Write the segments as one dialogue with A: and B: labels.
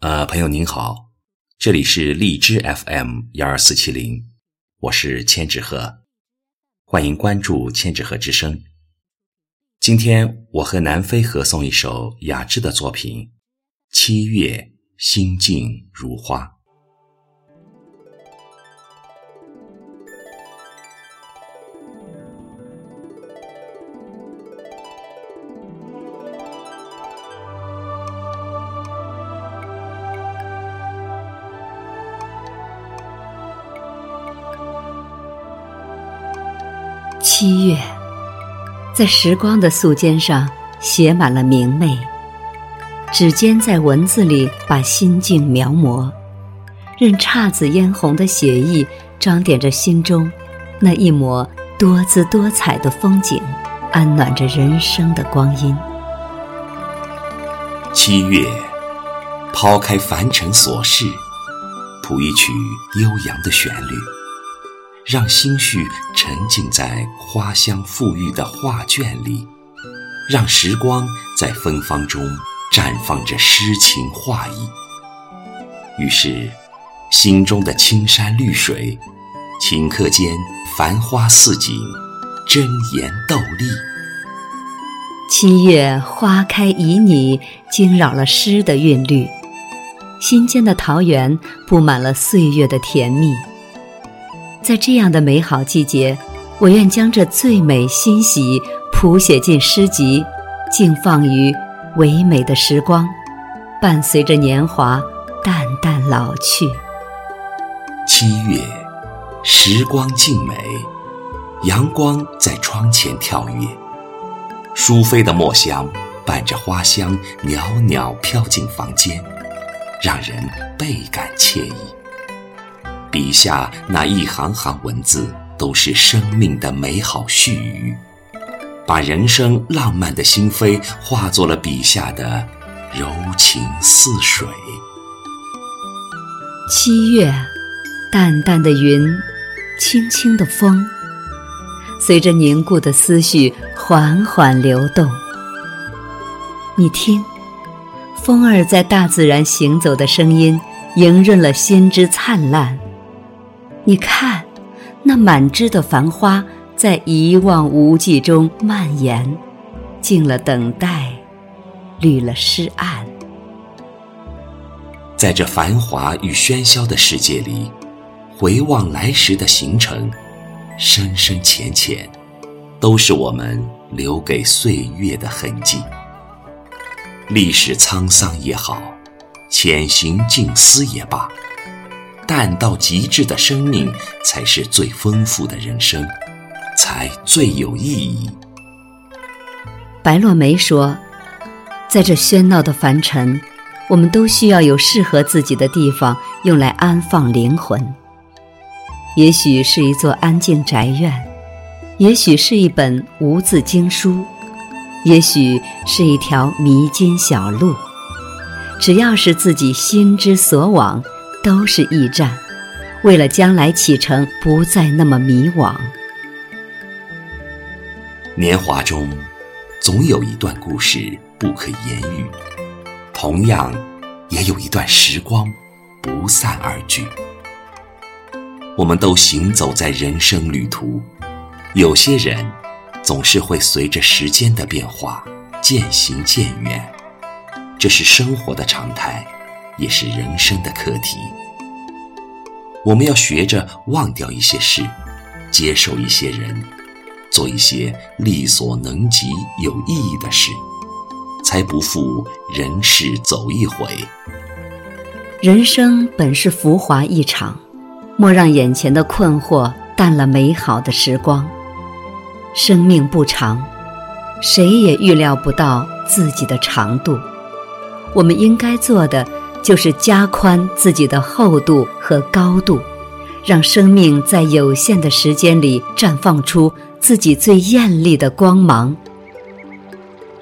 A: 呃，朋友您好，这里是荔枝 FM 幺二四七零，我是千纸鹤，欢迎关注千纸鹤之声。今天我和南非合送一首雅致的作品《七月心静如花》。
B: 七月，在时光的素笺上写满了明媚，指尖在文字里把心境描摹，任姹紫嫣红的写意装点着心中那一抹多姿多彩的风景，安暖着人生的光阴。
A: 七月，抛开凡尘琐事，谱一曲悠扬的旋律。让心绪沉浸在花香馥郁的画卷里，让时光在芬芳中绽放着诗情画意。于是，心中的青山绿水，顷刻间繁花似锦，争妍斗丽。
B: 七月花开旖旎，惊扰了诗的韵律，心间的桃源布满了岁月的甜蜜。在这样的美好季节，我愿将这最美欣喜谱写进诗集，静放于唯美的时光，伴随着年华淡淡老去。
A: 七月，时光静美，阳光在窗前跳跃，淑妃的墨香伴着花香袅袅飘进房间，让人倍感惬意。笔下那一行行文字，都是生命的美好序语，把人生浪漫的心扉化作了笔下的柔情似水。
B: 七月，淡淡的云，轻轻的风，随着凝固的思绪缓缓流动。你听，风儿在大自然行走的声音，莹润了心之灿烂。你看，那满枝的繁花在一望无际中蔓延，静了等待，绿了诗案。
A: 在这繁华与喧嚣的世界里，回望来时的行程，深深浅浅，都是我们留给岁月的痕迹。历史沧桑也好，潜行静思也罢。淡到极致的生命，才是最丰富的人生，才最有意义。
B: 白落梅说：“在这喧闹的凡尘，我们都需要有适合自己的地方，用来安放灵魂。也许是一座安静宅院，也许是一本无字经书，也许是一条迷津小路。只要是自己心之所往。”都是驿站，为了将来启程不再那么迷惘。
A: 年华中，总有一段故事不可言喻，同样，也有一段时光不散而聚。我们都行走在人生旅途，有些人总是会随着时间的变化渐行渐远，这是生活的常态。也是人生的课题。我们要学着忘掉一些事，接受一些人，做一些力所能及、有意义的事，才不负人世走一回。
B: 人生本是浮华一场，莫让眼前的困惑淡了美好的时光。生命不长，谁也预料不到自己的长度。我们应该做的。就是加宽自己的厚度和高度，让生命在有限的时间里绽放出自己最艳丽的光芒。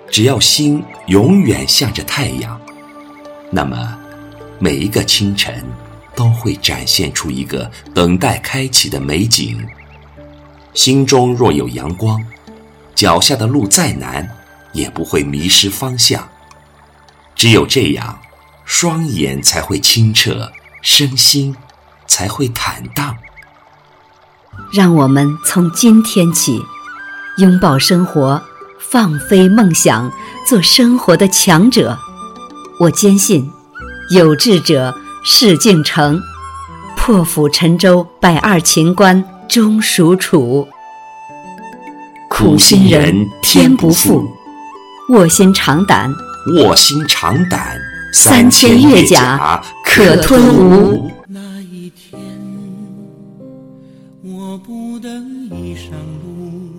A: 只要心永远向着太阳，那么每一个清晨都会展现出一个等待开启的美景。心中若有阳光，脚下的路再难也不会迷失方向。只有这样。双眼才会清澈，身心才会坦荡。
B: 让我们从今天起，拥抱生活，放飞梦想，做生活的强者。我坚信，有志者事竟成，破釜沉舟，百二秦关终属楚。苦心人天不负，卧薪尝胆，
A: 卧薪尝胆，
B: 三千越甲可吞吴。
C: 那一天，我不得已上路，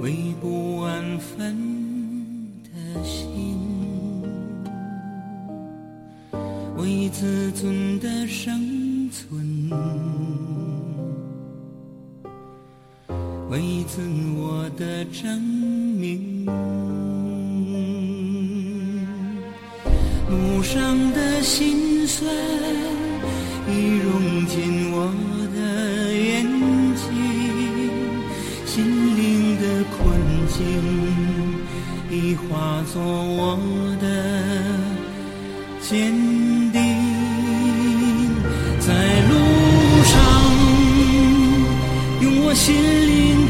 C: 为不安分的心，为自尊的生存，为自我的证明。路上的心酸已融进我的眼睛，心灵的困境已化作我的坚定。在路上，用我心灵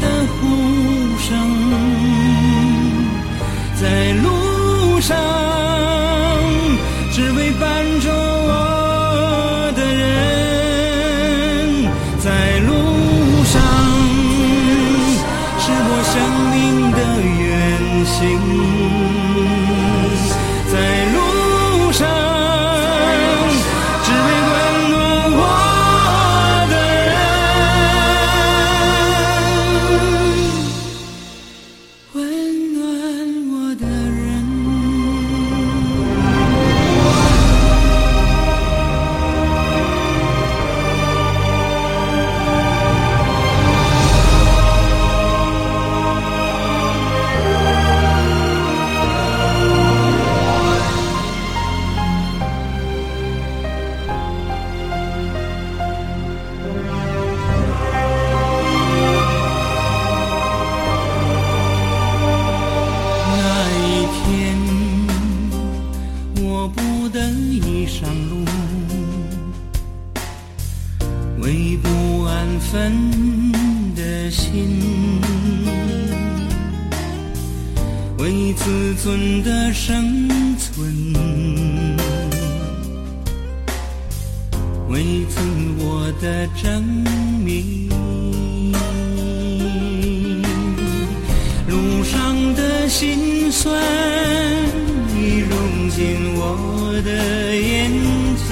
C: 的证明。路上的心酸已融进我的眼睛。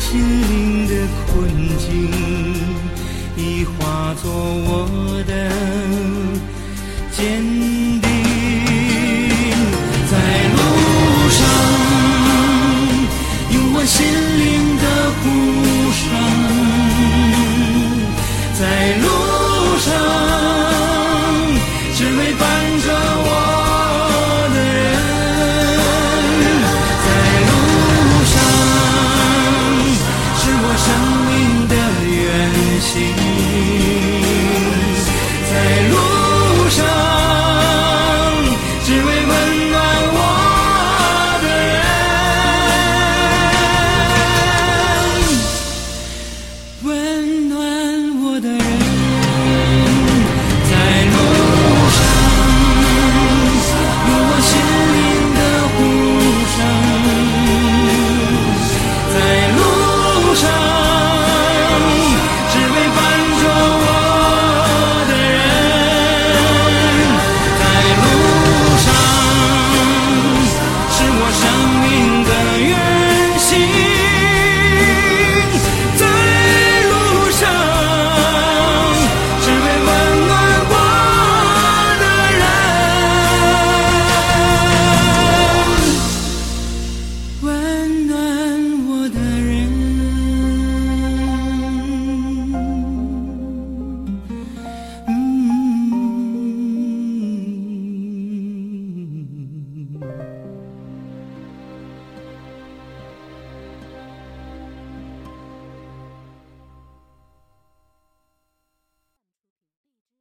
C: 心灵的困境，已化作我。